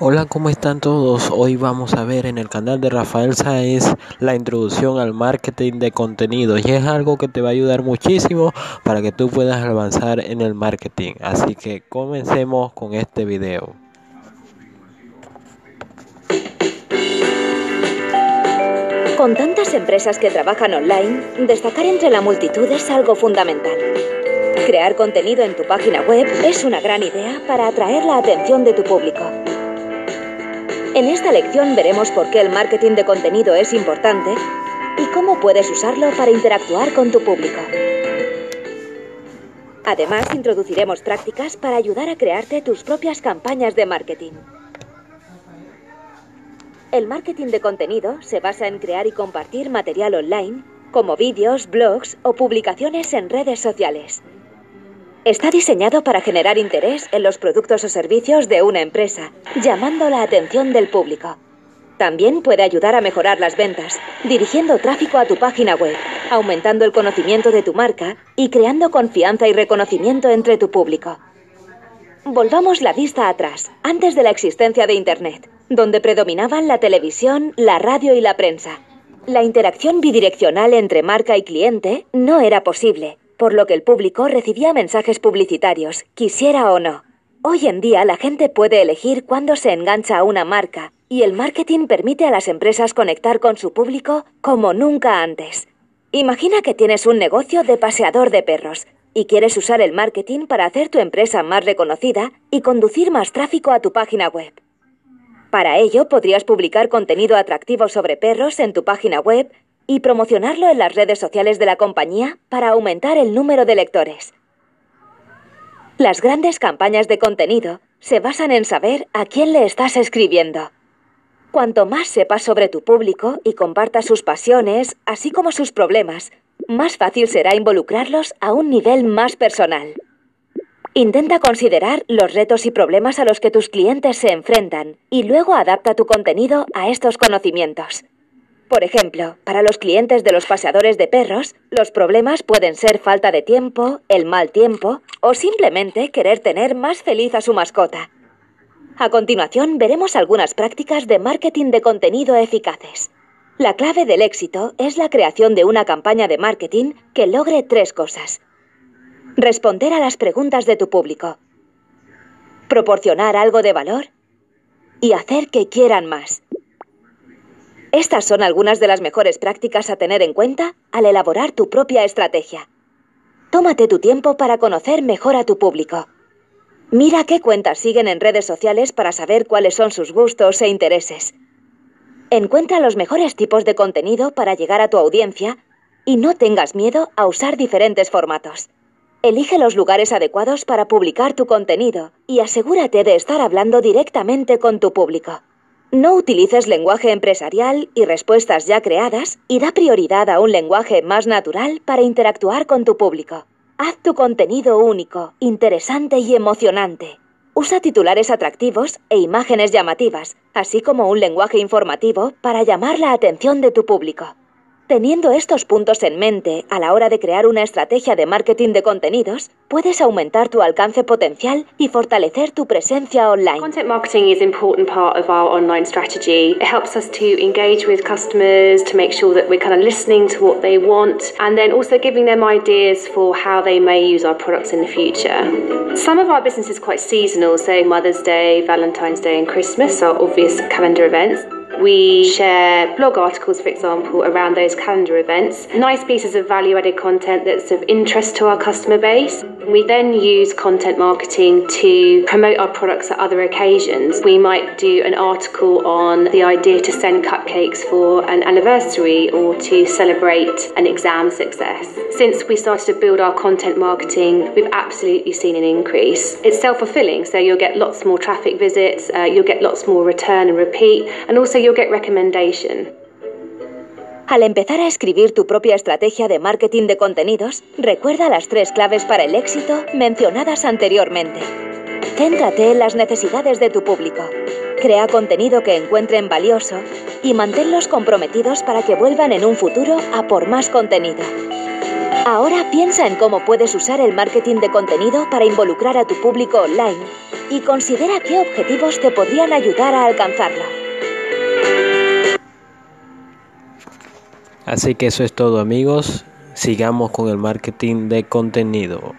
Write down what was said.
Hola, ¿cómo están todos? Hoy vamos a ver en el canal de Rafael Saez la introducción al marketing de contenido y es algo que te va a ayudar muchísimo para que tú puedas avanzar en el marketing. Así que comencemos con este video. Con tantas empresas que trabajan online, destacar entre la multitud es algo fundamental. Crear contenido en tu página web es una gran idea para atraer la atención de tu público. En esta lección veremos por qué el marketing de contenido es importante y cómo puedes usarlo para interactuar con tu público. Además, introduciremos prácticas para ayudar a crearte tus propias campañas de marketing. El marketing de contenido se basa en crear y compartir material online, como vídeos, blogs o publicaciones en redes sociales. Está diseñado para generar interés en los productos o servicios de una empresa, llamando la atención del público. También puede ayudar a mejorar las ventas, dirigiendo tráfico a tu página web, aumentando el conocimiento de tu marca y creando confianza y reconocimiento entre tu público. Volvamos la vista atrás, antes de la existencia de Internet, donde predominaban la televisión, la radio y la prensa. La interacción bidireccional entre marca y cliente no era posible por lo que el público recibía mensajes publicitarios, quisiera o no. Hoy en día la gente puede elegir cuándo se engancha a una marca y el marketing permite a las empresas conectar con su público como nunca antes. Imagina que tienes un negocio de paseador de perros y quieres usar el marketing para hacer tu empresa más reconocida y conducir más tráfico a tu página web. Para ello podrías publicar contenido atractivo sobre perros en tu página web y promocionarlo en las redes sociales de la compañía para aumentar el número de lectores. Las grandes campañas de contenido se basan en saber a quién le estás escribiendo. Cuanto más sepas sobre tu público y compartas sus pasiones, así como sus problemas, más fácil será involucrarlos a un nivel más personal. Intenta considerar los retos y problemas a los que tus clientes se enfrentan y luego adapta tu contenido a estos conocimientos. Por ejemplo, para los clientes de los paseadores de perros, los problemas pueden ser falta de tiempo, el mal tiempo o simplemente querer tener más feliz a su mascota. A continuación veremos algunas prácticas de marketing de contenido eficaces. La clave del éxito es la creación de una campaña de marketing que logre tres cosas. Responder a las preguntas de tu público. Proporcionar algo de valor. Y hacer que quieran más. Estas son algunas de las mejores prácticas a tener en cuenta al elaborar tu propia estrategia. Tómate tu tiempo para conocer mejor a tu público. Mira qué cuentas siguen en redes sociales para saber cuáles son sus gustos e intereses. Encuentra los mejores tipos de contenido para llegar a tu audiencia y no tengas miedo a usar diferentes formatos. Elige los lugares adecuados para publicar tu contenido y asegúrate de estar hablando directamente con tu público. No utilices lenguaje empresarial y respuestas ya creadas y da prioridad a un lenguaje más natural para interactuar con tu público. Haz tu contenido único, interesante y emocionante. Usa titulares atractivos e imágenes llamativas, así como un lenguaje informativo para llamar la atención de tu público. Teniendo estos puntos en mente a la hora de crear una estrategia de marketing de contenidos, puedes aumentar tu alcance potencial y fortalecer tu presencia online. Content marketing is an important part of our online strategy. It helps us to engage with customers, to make sure that we're kind of listening to what they want, and then also giving them ideas for how they may use our products in the future. Some of our business is quite seasonal, so Mother's Day, Valentine's Day, and Christmas are obvious calendar events. We share blog articles, for example, around those calendar events. Nice pieces of value added content that's of interest to our customer base. We then use content marketing to promote our products at other occasions. We might do an article on the idea to send cupcakes for an anniversary or to celebrate an exam success. Since we started to build our content marketing, we've absolutely seen an increase. It's self fulfilling, so you'll get lots more traffic visits, uh, you'll get lots more return and repeat, and also Al empezar a escribir tu propia estrategia de marketing de contenidos, recuerda las tres claves para el éxito mencionadas anteriormente. Céntrate en las necesidades de tu público. Crea contenido que encuentren valioso y manténlos comprometidos para que vuelvan en un futuro a por más contenido. Ahora piensa en cómo puedes usar el marketing de contenido para involucrar a tu público online y considera qué objetivos te podrían ayudar a alcanzarlo. Así que eso es todo amigos, sigamos con el marketing de contenido.